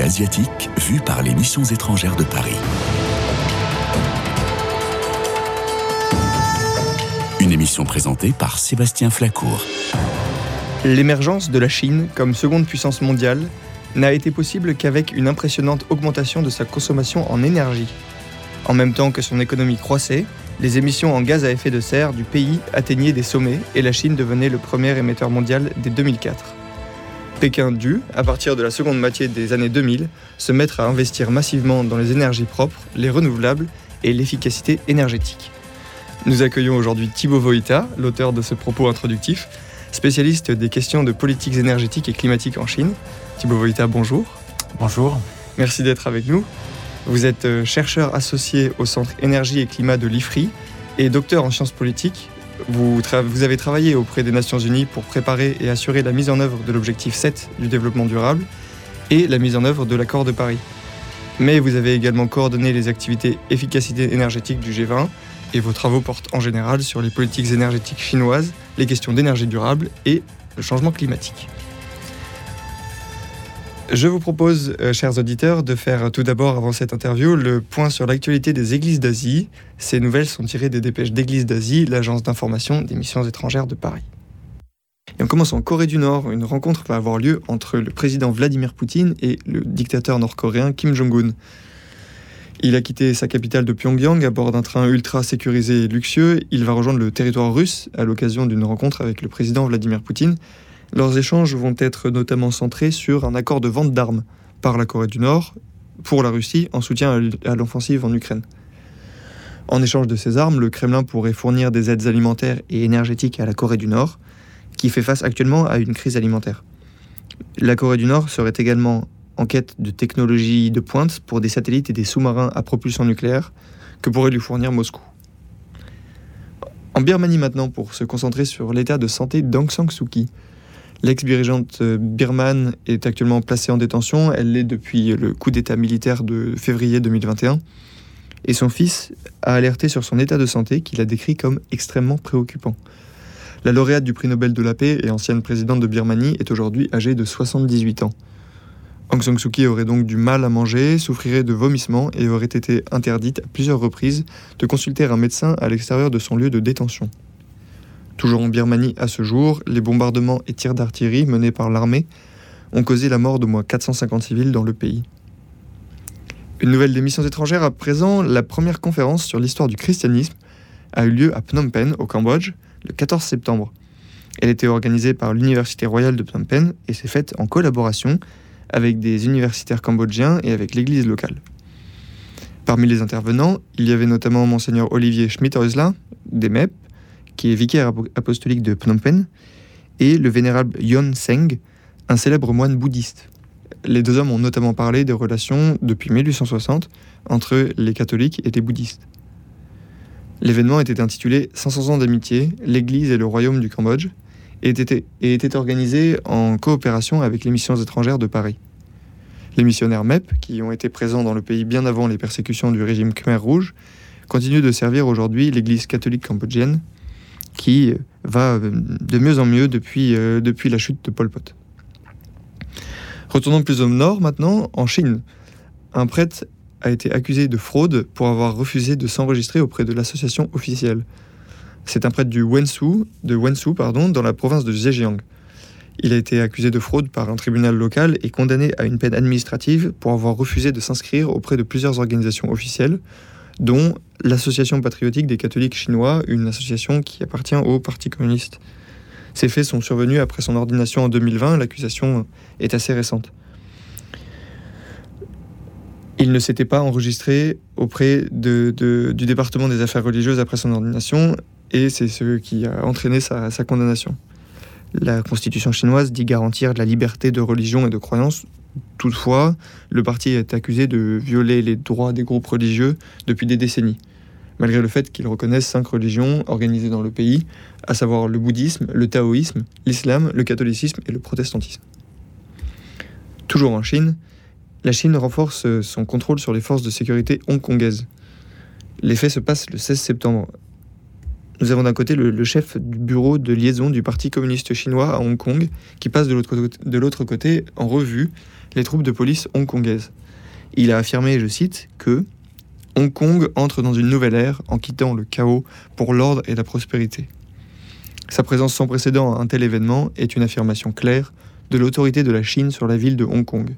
asiatique vue par les missions étrangères de Paris. Une émission présentée par Sébastien Flacourt. L'émergence de la Chine comme seconde puissance mondiale n'a été possible qu'avec une impressionnante augmentation de sa consommation en énergie. En même temps que son économie croissait, les émissions en gaz à effet de serre du pays atteignaient des sommets et la Chine devenait le premier émetteur mondial dès 2004. Pékin dut, à partir de la seconde moitié des années 2000, se mettre à investir massivement dans les énergies propres, les renouvelables et l'efficacité énergétique. Nous accueillons aujourd'hui Thibaut Voïta, l'auteur de ce propos introductif, spécialiste des questions de politiques énergétiques et climatiques en Chine. Thibaut Voïta, bonjour. Bonjour. Merci d'être avec nous. Vous êtes euh, chercheur associé au Centre Énergie et Climat de l'IFRI et docteur en sciences politiques. Vous, avez travaillé auprès des Nations Unies pour préparer et assurer la mise en œuvre de l'objectif 7 du développement durable et la mise en œuvre de l'accord de Paris. Mais vous avez également coordonné les activités efficacité énergétique du G20 et vos travaux portent en général sur les politiques énergétiques chinoises, les questions d'énergie durable et le changement climatique. Je vous propose, euh, chers auditeurs, de faire tout d'abord, avant cette interview, le point sur l'actualité des églises d'Asie. Ces nouvelles sont tirées des dépêches d'Église d'Asie, l'agence d'information des missions étrangères de Paris. Et on commence en Corée du Nord. Une rencontre va avoir lieu entre le président Vladimir Poutine et le dictateur nord-coréen Kim Jong-un. Il a quitté sa capitale de Pyongyang à bord d'un train ultra sécurisé et luxueux. Il va rejoindre le territoire russe à l'occasion d'une rencontre avec le président Vladimir Poutine leurs échanges vont être notamment centrés sur un accord de vente d'armes par la Corée du Nord pour la Russie en soutien à l'offensive en Ukraine. En échange de ces armes, le Kremlin pourrait fournir des aides alimentaires et énergétiques à la Corée du Nord, qui fait face actuellement à une crise alimentaire. La Corée du Nord serait également en quête de technologies de pointe pour des satellites et des sous-marins à propulsion nucléaire que pourrait lui fournir Moscou. En Birmanie maintenant, pour se concentrer sur l'état de santé d'Aung San Suu Kyi, L'ex-dirigeante euh, birmane est actuellement placée en détention. Elle l'est depuis le coup d'État militaire de février 2021. Et son fils a alerté sur son état de santé qu'il a décrit comme extrêmement préoccupant. La lauréate du prix Nobel de la paix et ancienne présidente de Birmanie est aujourd'hui âgée de 78 ans. Aung San Suu Kyi aurait donc du mal à manger, souffrirait de vomissements et aurait été interdite à plusieurs reprises de consulter un médecin à l'extérieur de son lieu de détention. Toujours en Birmanie à ce jour, les bombardements et tirs d'artillerie menés par l'armée ont causé la mort d'au moins 450 civils dans le pays. Une nouvelle des missions étrangères à présent, la première conférence sur l'histoire du christianisme a eu lieu à Phnom Penh, au Cambodge, le 14 septembre. Elle était organisée par l'Université royale de Phnom Penh et s'est faite en collaboration avec des universitaires cambodgiens et avec l'église locale. Parmi les intervenants, il y avait notamment Monseigneur Olivier Schmidt-Oisla, des MEP, qui est vicaire apostolique de Phnom Penh, et le vénérable Yon Seng, un célèbre moine bouddhiste. Les deux hommes ont notamment parlé des relations depuis 1860 entre les catholiques et les bouddhistes. L'événement était intitulé 500 ans d'amitié, l'Église et le royaume du Cambodge, et était, et était organisé en coopération avec les missions étrangères de Paris. Les missionnaires MEP, qui ont été présents dans le pays bien avant les persécutions du régime Khmer Rouge, continuent de servir aujourd'hui l'Église catholique cambodgienne qui va de mieux en mieux depuis, euh, depuis la chute de Pol Pot. Retournons plus au nord maintenant, en Chine. Un prêtre a été accusé de fraude pour avoir refusé de s'enregistrer auprès de l'association officielle. C'est un prêtre du Wenzhou, de Wenzhou pardon, dans la province de Zhejiang. Il a été accusé de fraude par un tribunal local et condamné à une peine administrative pour avoir refusé de s'inscrire auprès de plusieurs organisations officielles, dont l'Association patriotique des catholiques chinois, une association qui appartient au Parti communiste. Ces faits sont survenus après son ordination en 2020, l'accusation est assez récente. Il ne s'était pas enregistré auprès du département des affaires religieuses après son ordination, et c'est ce qui a entraîné sa, condamnation. La constitution chinoise dit garantir la liberté de religion et de croyance Toutefois, le parti est accusé de violer les droits des groupes religieux depuis des décennies malgré le fait qu'ils reconnaissent cinq religions organisées dans le pays, à savoir le bouddhisme, le taoïsme, l'islam, le catholicisme et le protestantisme. Toujours en Chine, la Chine renforce son contrôle sur les forces de sécurité hongkongaises. Les faits se passent le 16 septembre. Nous avons d'un côté le, chef du bureau de liaison du Parti communiste chinois à Hong Kong, qui passe de l'autre côté en revue les troupes de police hongkongaises. Il a affirmé, je cite, que Hong Kong entre dans une nouvelle ère en quittant le chaos pour l'ordre et la prospérité. Sa présence sans précédent à un tel événement est une affirmation claire de l'autorité de la Chine sur la ville de Hong Kong.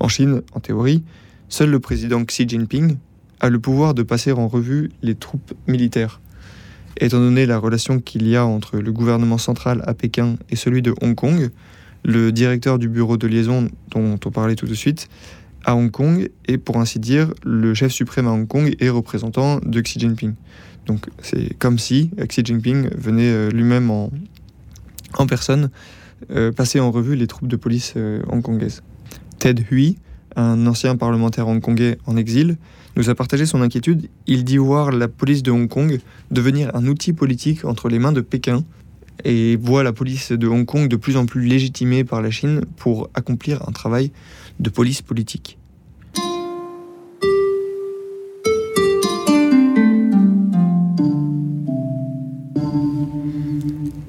En Chine, en théorie, seul le président Xi Jinping a le pouvoir de passer en revue les troupes militaires. Étant donné la relation qu'il y a entre le gouvernement central à Pékin et celui de Hong Kong, le directeur du bureau de liaison dont on parlait tout de suite à Hong Kong est pour ainsi dire le chef suprême à Hong Kong et représentant de Xi Jinping. Donc c'est comme si Xi Jinping venait euh, lui-même en, en personne euh, passer en revue les troupes de police euh, hongkongaises. Ted Hui, un ancien parlementaire hongkongais en exil, nous a partagé son inquiétude. Il dit voir la police de Hong Kong devenir un outil politique entre les mains de Pékin et voit la police de Hong Kong de plus en plus légitimée par la Chine pour accomplir un travail de police politique.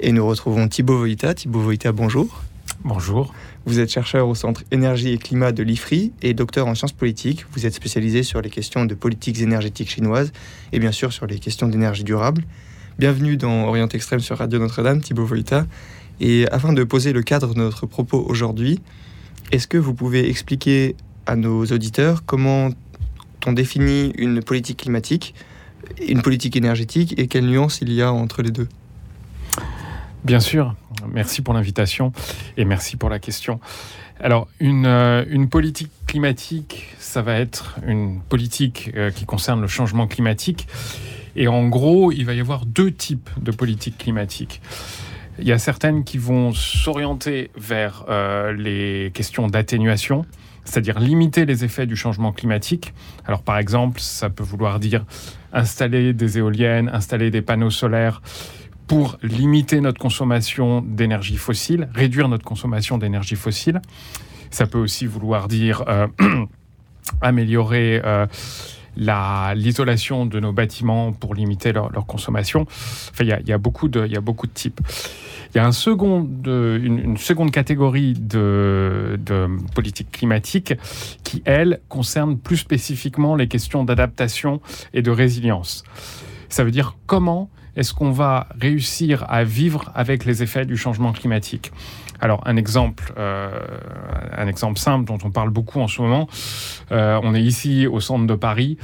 Et nous retrouvons Thibaut Voïta. Thibaut Voïta, bonjour. Bonjour. Vous êtes chercheur au Centre Énergie et Climat de l'IFRI et docteur en sciences politiques. Vous êtes spécialisé sur les questions de politiques énergétiques chinoises et bien sûr sur les questions d'énergie durable. Bienvenue dans Orient Extrême sur Radio Notre-Dame, Thibaut Voïta. Et afin de poser le cadre de notre propos aujourd'hui, est-ce que vous pouvez expliquer à nos auditeurs comment on définit une politique climatique, une politique énergétique et quelle nuance il y a entre les deux? Bien sûr, merci pour l'invitation et merci pour la question. Alors, une, euh, une, politique climatique, ça va être une politique euh, qui concerne le changement climatique. Et en gros, il va y avoir deux types de politiques climatiques. Il y a certaines qui vont s'orienter vers euh, les questions d'atténuation, c'est-à-dire limiter les effets du changement climatique. Alors par exemple, ça peut vouloir dire installer des éoliennes, installer des panneaux solaires pour limiter notre consommation d'énergie fossile, réduire notre consommation d'énergie fossile. Ça peut aussi vouloir dire euh, améliorer euh, l'isolation de nos bâtiments pour limiter leur, consommation. Enfin, il y, a, beaucoup de, y a beaucoup de types. Il y a une, seconde catégorie de, de politique climatique qui, elle, concerne plus spécifiquement les questions d'adaptation et de résilience. Ça veut dire comment est-ce qu'on va réussir à vivre avec les effets du changement climatique? Alors un exemple, euh, un exemple simple dont on parle beaucoup en ce moment, euh, on est ici au centre de Paris.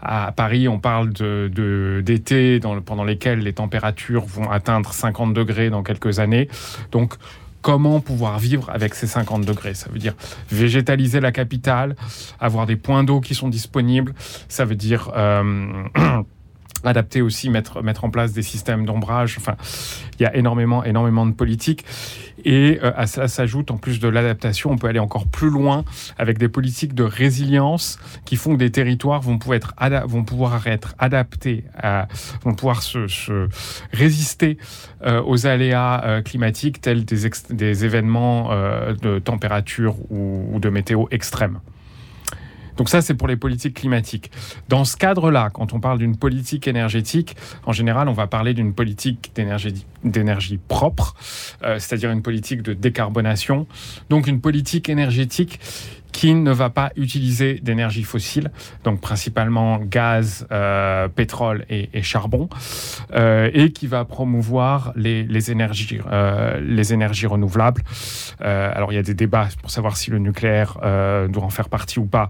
À Paris, on parle d'été pendant lesquels les températures vont atteindre 50 degrés dans quelques années. Donc comment pouvoir vivre avec ces 50 degrés? Ça veut dire végétaliser la capitale, avoir des points d'eau qui sont disponibles. Ça veut dire euh, adapter aussi, mettre, mettre en place des systèmes d'ombrage. Enfin, il y a énormément, énormément de politiques. Et euh, à ça s'ajoute, en plus de l'adaptation, on peut aller encore plus loin avec des politiques de résilience qui font que des territoires vont pouvoir être, vont pouvoir être adaptés, vont pouvoir se, résister euh, aux aléas euh, climatiques tels des, des événements de température ou de météo extrêmes. Donc ça, c'est pour les politiques climatiques. Dans ce cadre-là, quand on parle d'une politique énergétique, en général, on va parler d'une politique d'énergie propre, euh, c'est-à-dire une politique de décarbonation. Donc une politique énergétique qui ne va pas utiliser d'énergie fossile, donc principalement gaz, euh, pétrole et, charbon, euh, et qui va promouvoir les, énergies, euh, les énergies renouvelables. alors il y a des débats pour savoir si le nucléaire doit en faire partie ou pas.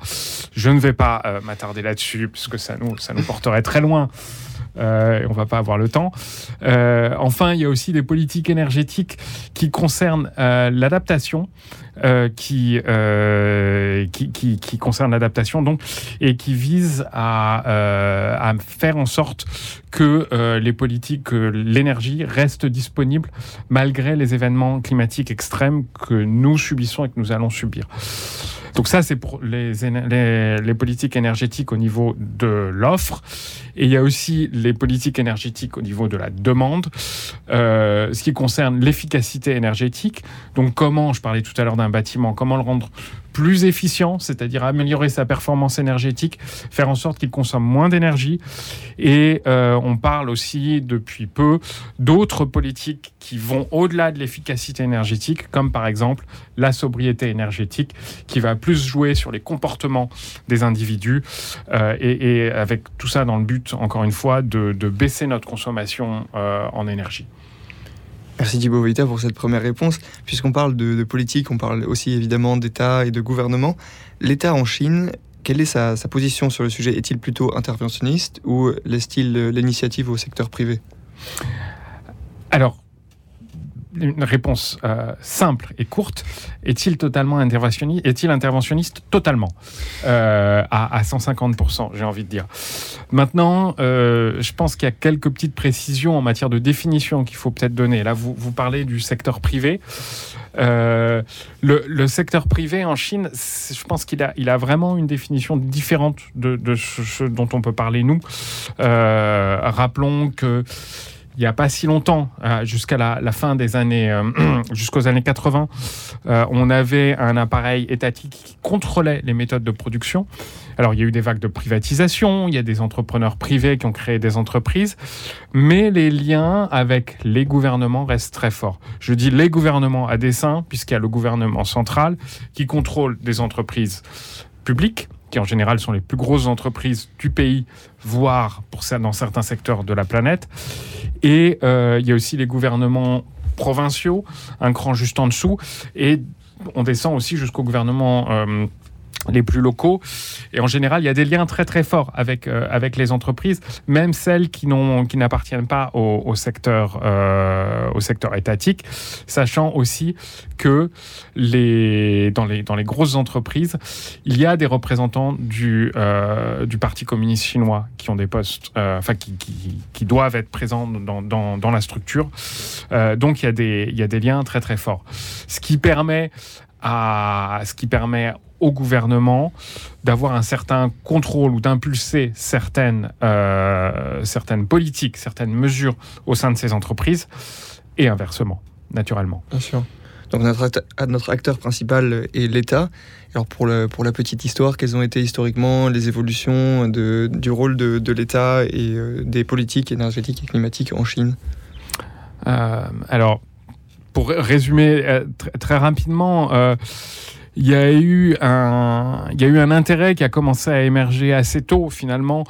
Je ne vais pas m'attarder là-dessus, ça nous, ça nous porterait très loin. Euh, on va pas avoir le temps. enfin, il y a aussi des politiques énergétiques qui concernent l'adaptation euh, qui, euh, qui, concerne l'adaptation donc et qui vise à, euh, faire en sorte que les politiques, l'énergie reste disponible malgré les événements climatiques extrêmes que nous subissons et que nous allons subir. Donc ça, c'est pour les, les, politiques énergétiques au niveau de l'offre. Et il y a aussi les politiques énergétiques au niveau de la demande, ce qui concerne l'efficacité énergétique. Donc comment, je parlais tout à l'heure d'un bâtiment, comment le rendre plus efficient, c'est-à-dire améliorer sa performance énergétique, faire en sorte qu'il consomme moins d'énergie. Et euh, on parle aussi depuis peu d'autres politiques qui vont au-delà de l'efficacité énergétique, comme par exemple la sobriété énergétique, qui va plus jouer sur les comportements des individus, euh, et, avec tout ça dans le but, encore une fois, de, baisser notre consommation euh, en énergie. Merci Thibaut Vita pour cette première réponse. Puisqu'on parle de, politique, on parle aussi évidemment d'État et de gouvernement. L'État en Chine, quelle est sa, sa position sur le sujet? Est-il plutôt interventionniste ou laisse-t-il l'initiative au secteur privé? Alors, une réponse euh, simple et courte. Est-il totalement interventionniste Est-il interventionniste totalement? Euh, à, 150%, j'ai envie de dire. Maintenant, euh, je pense qu'il y a quelques petites précisions en matière de définition qu'il faut peut-être donner. Là, vous, parlez du secteur privé. Le, secteur privé en Chine, je pense qu'il a, vraiment une définition différente de ce, dont on peut parler nous. rappelons que il n'y a pas si longtemps, euh, jusqu'à la, fin des années, euh, jusqu'aux années 80, euh, on avait un appareil étatique qui contrôlait les méthodes de production. Alors, il y a eu des vagues de privatisation, il y a des entrepreneurs privés qui ont créé des entreprises, mais les liens avec les gouvernements restent très forts. Je dis les gouvernements à dessein, puisqu'il y a le gouvernement central qui contrôle des entreprises publiques, qui en général sont les plus grosses entreprises du pays, voire pour ça dans certains secteurs de la planète. Et euh, il y a aussi les gouvernements provinciaux, un cran juste en dessous, et on descend aussi jusqu'au gouvernement euh, les plus locaux. Et en général, il y a des liens très très forts avec, euh, avec les entreprises, même celles qui, n'appartiennent pas au, secteur, euh, au secteur étatique, sachant aussi que dans, les, dans les grosses entreprises, il y a des représentants du, euh, du Parti communiste chinois qui ont des postes, enfin qui, qui, doivent être présents dans, dans, dans la structure. donc il y, a des, il y a des liens très très forts. Ce qui permet à ce qui permet au gouvernement d'avoir un certain contrôle ou d'impulser certaines, euh, certaines politiques, certaines mesures au sein de ces entreprises, et inversement, naturellement. Bien sûr. Donc notre, acteur principal est l'État. Alors pour, le, pour la petite histoire, quelles ont été historiquement les évolutions de, du rôle de, de l'État et euh, des politiques énergétiques et climatiques en Chine? Euh, Alors, pour résumer très rapidement, il y a eu un, il y a eu un intérêt qui a commencé à émerger assez tôt finalement,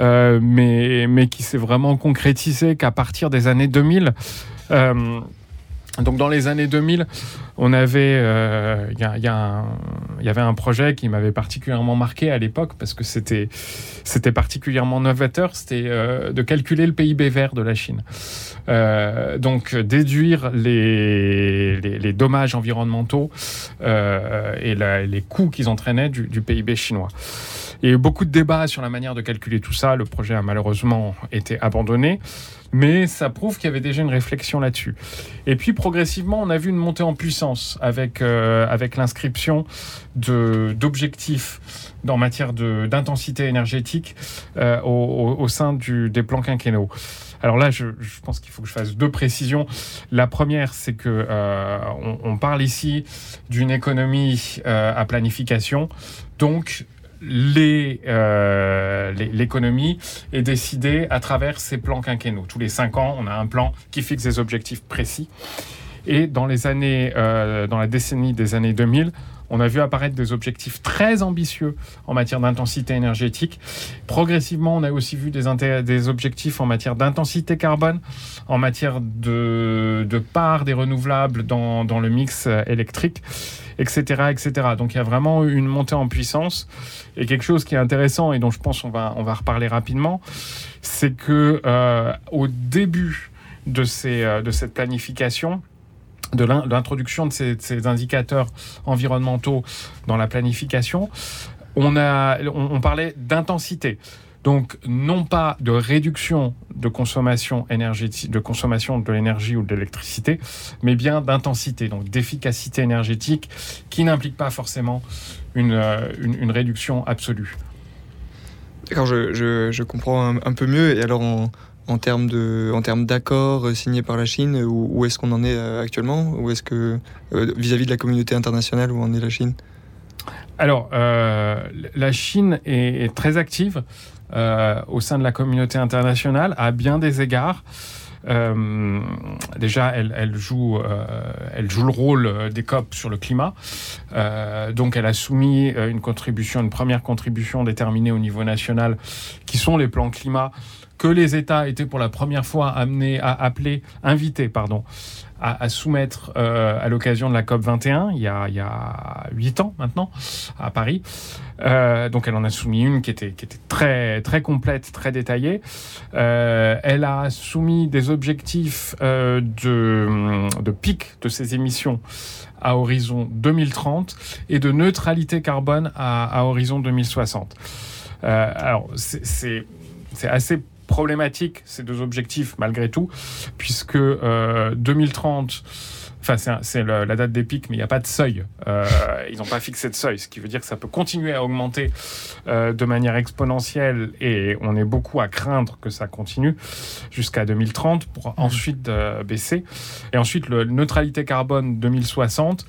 euh, mais, qui s'est vraiment concrétisé qu'à partir des années 2000. Euh, donc dans les années 2000, on avait, euh, il y, y, avait un projet qui m'avait particulièrement marqué à l'époque parce que c'était, particulièrement novateur, c'était euh, de calculer le PIB vert de la Chine. Euh, donc déduire les, les, dommages environnementaux et les coûts qu'ils entraînaient du, du PIB chinois. Il y a eu beaucoup de débats sur la manière de calculer tout ça. Le projet a malheureusement été abandonné mais ça prouve qu'il y avait déjà une réflexion là-dessus. Et puis progressivement, on a vu une montée en puissance avec, euh, avec l'inscription d'objectifs en matière d'intensité énergétique euh, au, au, sein du, des plans quinquennaux. Alors là, je, pense qu'il faut que je fasse deux précisions. La première, c'est que euh, on, parle ici d'une économie à planification. Donc, l'économie est décidée à travers ces plans quinquennaux. Tous les cinq ans, on a un plan qui fixe des objectifs précis. Et dans les années, euh, dans la décennie des années 2000, on a vu apparaître des objectifs très ambitieux en matière d'intensité énergétique. Progressivement, on a aussi vu des, objectifs en matière d'intensité carbone, en matière de, part des renouvelables dans, le mix euh, électrique, etc., etc. Donc il y a vraiment une montée en puissance. Et quelque chose qui est intéressant et dont je pense on va, on va reparler rapidement, c'est que euh, au début de, ces, de cette planification, de l'introduction de ces, indicateurs environnementaux dans la planification, on, a, on, parlait d'intensité. Donc, non pas de réduction de consommation énergétique, de consommation de l'énergie ou de l'électricité, mais bien d'intensité, donc d'efficacité énergétique, qui n'implique pas forcément une, euh, une, réduction absolue. D'accord, je, je, comprends un, peu mieux. Et alors, en termes de, en termes d'accords euh, signés par la Chine Où, est-ce qu'on en est euh, actuellement? Ou est-ce que euh, vis-à-vis de la communauté internationale, où en est la Chine? Alors, la Chine est, très active au sein de la communauté internationale à bien des égards. Euh, déjà, elle, joue, euh, elle joue le rôle des COP sur le climat. Euh, donc, elle a soumis une contribution, une première contribution déterminée au niveau national, qui sont les plans climat que les États étaient pour la première fois amenés à appeler, invités, pardon, à, soumettre euh, à l'occasion de la COP 21, il y a, il huit 8 ans maintenant, à Paris. Euh, donc elle en a soumis une qui était, très, complète, très détaillée. Euh, elle a soumis des objectifs de, pic de ses émissions à horizon 2030 et de neutralité carbone à horizon 2060. alors c'est assez problématique, ces deux objectifs, malgré tout, puisque 2030, euh, Enfin, c'est la date des pics, mais il n'y a pas de seuil. Euh, ils n'ont pas fixé de seuil, ce qui veut dire que ça peut continuer à augmenter euh, de manière exponentielle et on est beaucoup à craindre que ça continue jusqu'à 2030 pour mmh. ensuite baisser. Et ensuite, la neutralité carbone 2060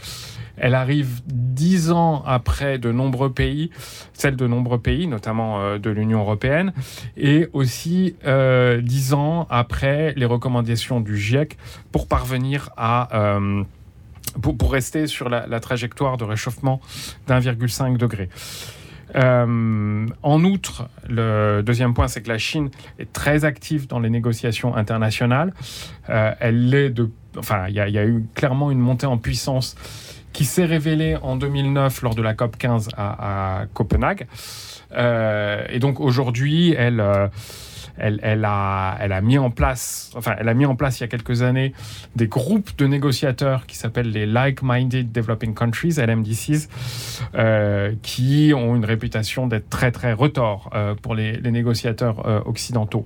elle arrive dix ans après de nombreux pays, celle de nombreux pays, notamment euh, de l'Union européenne, et aussi euh, dix ans après les recommandations du GIEC pour parvenir à... Euh, pour, rester sur la, trajectoire de réchauffement d'1,5 degré. en outre, le deuxième point, c'est que la Chine est très active dans les négociations internationales. elle est de, enfin, il y, a eu clairement une montée en puissance qui s'est révélé en 2009 lors de la COP 15 à, Copenhague. Euh, et donc aujourd'hui, elle, euh, elle, elle, a, elle a mis en place, enfin, elle a mis en place il y a quelques années des groupes de négociateurs qui s'appellent les Like-Minded Developing Countries, LMDCs, euh, qui ont une réputation d'être très très retors pour les négociateurs occidentaux.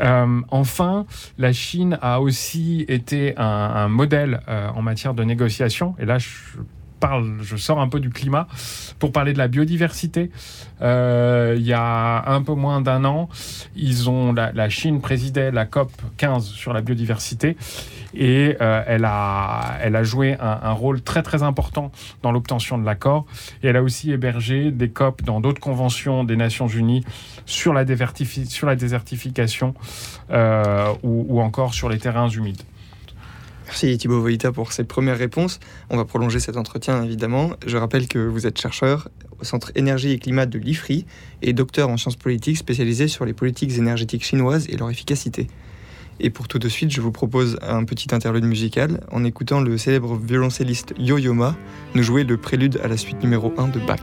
Euh, enfin, la Chine a aussi été un, modèle euh, en matière de négociation. Et là, je je sors un peu du climat pour parler de la biodiversité. Euh, il y a un peu moins d'un an, ils ont la, Chine présidait la COP 15 sur la biodiversité et euh, elle, a, elle a joué un, rôle très très important dans l'obtention de l'accord. Et elle a aussi hébergé des COP dans d'autres conventions des Nations Unies sur la, sur la désertification euh, ou encore sur les terrains humides. Merci Thibaut Voïta pour cette première réponse. On va prolonger cet entretien évidemment. Je rappelle que vous êtes chercheur au Centre Énergie et Climat de l'IFRI et docteur en sciences politiques spécialisé sur les politiques énergétiques chinoises et leur efficacité. Et pour tout de suite, je vous propose un petit interlude musical en écoutant le célèbre violoncelliste Yo-Yo Ma nous jouer le prélude à la suite numéro 1 de Bach.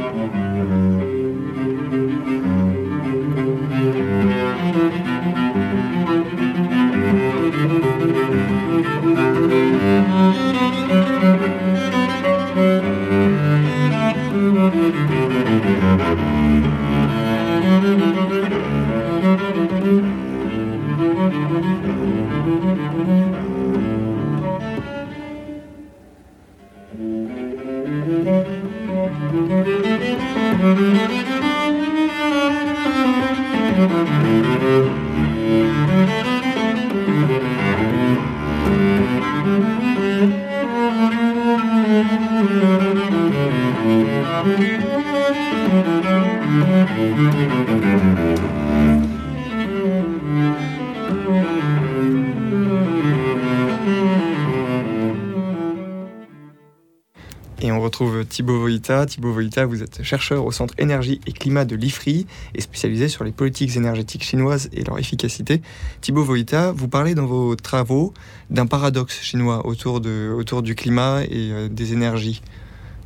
Thibaut Voïta. Thibaut Voïta, vous êtes chercheur au Centre Énergie et Climat de l'IFRI et spécialisé sur les politiques énergétiques chinoises et leur efficacité. Thibaut Voïta, vous parlez dans vos travaux d'un paradoxe chinois autour, de, autour du climat et euh, des énergies.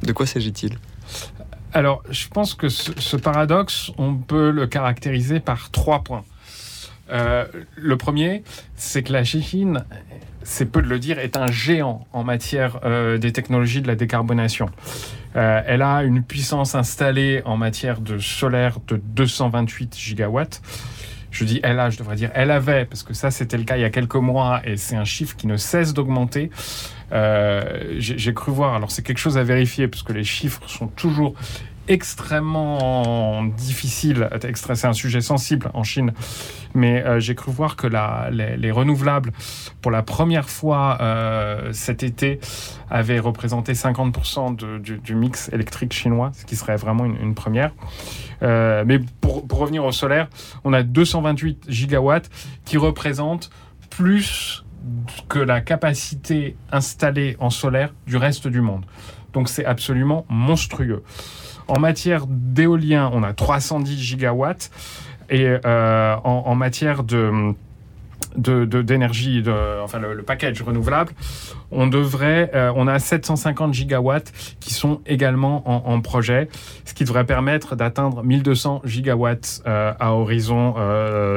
De quoi s'agit-il? Alors, je pense que ce, paradoxe, on peut le caractériser par trois points. Le premier, c'est que la Chine, c'est peu de le dire, est un géant en matière des technologies de la décarbonation. elle a une puissance installée en matière de solaire de 228 gigawatts je dis elle a, je devrais dire elle avait, parce que ça c'était le cas il y a quelques mois et c'est un chiffre qui ne cesse d'augmenter. Euh, j'ai cru voir, alors c'est quelque chose à vérifier parce que les chiffres sont toujours extrêmement difficiles. C'est un sujet sensible en Chine, mais euh, j'ai cru voir que la, les, renouvelables, pour la première fois euh, cet été, avaient représenté 50% du, mix électrique chinois, ce qui serait vraiment une, première. Euh, mais pour, revenir au solaire, on a 228 gigawatts qui représentent plus que la capacité installée en solaire du reste du monde. Donc c'est absolument monstrueux. En matière d'éolien, on a 310 gigawatts. Et euh, en, matière de d'énergie, enfin le, package renouvelable, on euh, a 750 gigawatts qui sont également en, projet, ce qui devrait permettre d'atteindre 1200 gigawatts euh, à horizon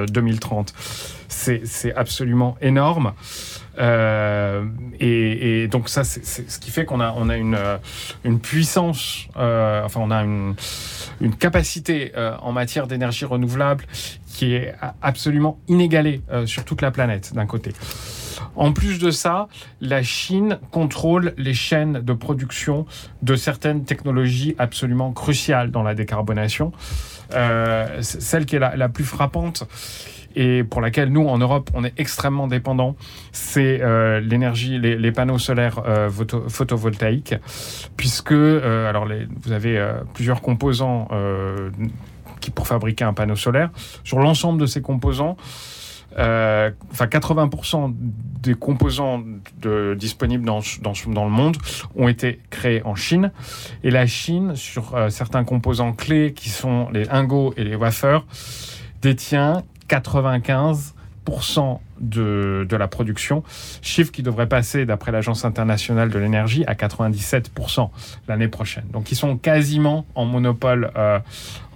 2030. C'est absolument énorme. Euh, et, donc ça, c'est ce qui fait qu'on a, euh, une puissance, euh, enfin on a une, capacité en matière d'énergie renouvelable qui est absolument inégalée sur toute la planète d'un côté. En plus de ça, la Chine contrôle les chaînes de production de certaines technologies absolument cruciales dans la décarbonation. celle qui est la plus frappante, et pour laquelle nous, en Europe, on est extrêmement dépendant, c'est euh, l'énergie, les, panneaux solaires euh, photovoltaïques, puisque euh, alors vous avez plusieurs composants qui pour fabriquer un panneau solaire. Sur l'ensemble de ces composants, enfin 80% des composants disponibles dans, le monde ont été créés en Chine. Et la Chine, sur certains composants clés qui sont les ingots et les wafers, détient 95% de, de, la production, chiffre qui devrait passer, d'après l'Agence internationale de l'énergie, à 97% l'année prochaine. Donc ils sont quasiment en monopole, euh,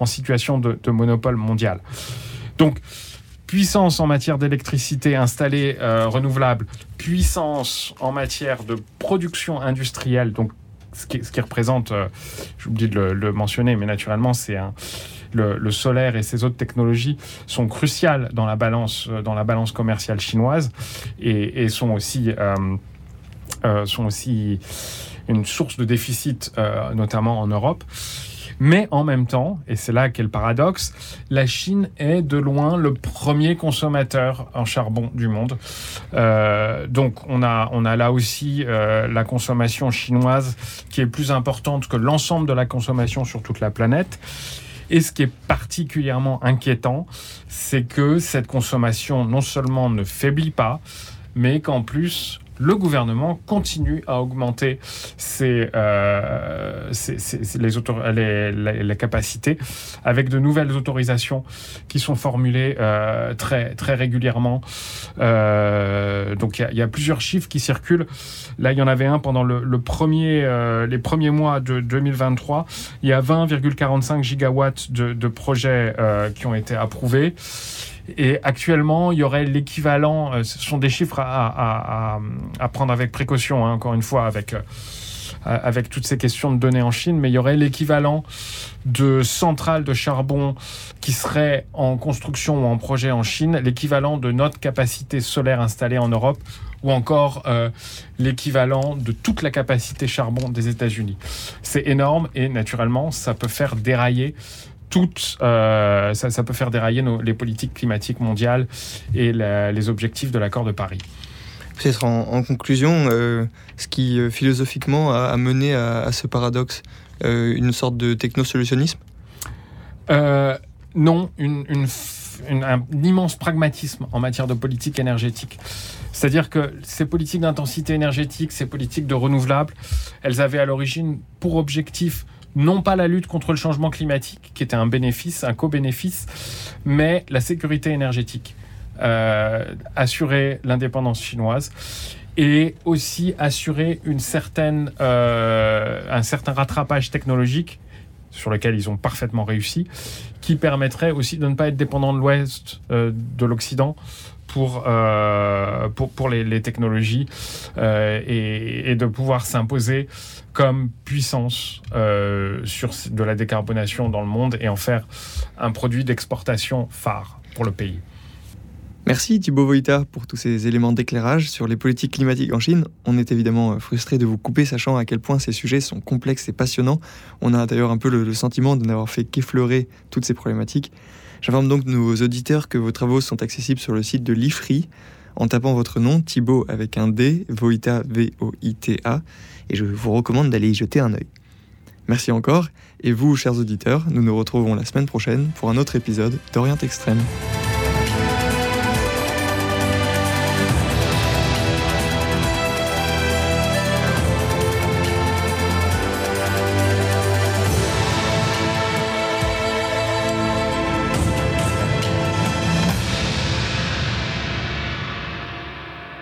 en situation de, monopole mondial. Donc puissance en matière d'électricité installée euh, renouvelable, puissance en matière de production industrielle, donc ce qui, représente, euh, j'oublie de le, mentionner, mais naturellement c'est un le, solaire et ces autres technologies sont cruciales dans la balance, euh, dans la balance commerciale chinoise et, sont aussi euh, euh, sont aussi une source de déficit, notamment en Europe. Mais en même temps, et c'est là qu'est le paradoxe, la Chine est de loin le premier consommateur en charbon du monde. donc on a, on a là aussi la consommation chinoise qui est plus importante que l'ensemble de la consommation sur toute la planète. Et ce qui est particulièrement inquiétant, c'est que cette consommation non seulement ne faiblit pas, mais qu'en plus, le gouvernement continue à augmenter euh, les, capacités avec de nouvelles autorisations qui sont formulées euh, très, très régulièrement. Euh, donc il y, a plusieurs chiffres qui circulent. Là, il y en avait un pendant les premiers mois de 2023. Il y a 20,45 gigawatts de projets qui ont été approuvés. Et actuellement, il y aurait l'équivalent, euh, ce sont des chiffres à, prendre avec précaution, hein, encore une fois, avec, euh, avec toutes ces questions de données en Chine, mais il y aurait l'équivalent de centrales de charbon qui seraient en construction ou en projet en Chine, l'équivalent de notre capacité solaire installée en Europe ou encore euh, l'équivalent de toute la capacité charbon des États-Unis. C'est énorme et naturellement, ça peut faire dérailler toutes, euh, ça, peut faire dérailler les politiques climatiques mondiales et les objectifs de l'accord de Paris. Peut-être en, conclusion, euh, ce qui euh, philosophiquement a, mené à, ce paradoxe, une sorte de technosolutionnisme? Non, une, un immense pragmatisme en matière de politique énergétique. C'est-à-dire que ces politiques d'intensité énergétique, ces politiques de renouvelables, elles avaient à l'origine pour objectif non pas la lutte contre le changement climatique, qui était un bénéfice, un co-bénéfice, mais la sécurité énergétique. Euh, assurer l'indépendance chinoise et aussi assurer une certaine, euh, un certain rattrapage technologique sur lequel ils ont parfaitement réussi, qui permettrait aussi de ne pas être dépendant de l'Ouest, de l'Occident, pour, pour, pour les, technologies et, et, de pouvoir s'imposer comme puissance sur de la décarbonation dans le monde et en faire un produit d'exportation phare pour le pays. Merci Thibaut Voïta pour tous ces éléments d'éclairage sur les politiques climatiques en Chine. On est évidemment euh, frustré de vous couper, sachant à quel point ces sujets sont complexes et passionnants. On a d'ailleurs un peu le, sentiment de n'avoir fait qu'effleurer toutes ces problématiques. J'informe donc nos auditeurs que vos travaux sont accessibles sur le site de l'IFRI en tapant votre nom, Thibaut avec un D, Voïta V-O-I-T-A, et je vous recommande d'aller y jeter un œil. Merci encore, et vous, chers auditeurs, nous nous retrouvons la semaine prochaine pour un autre épisode d'Orient Extrême.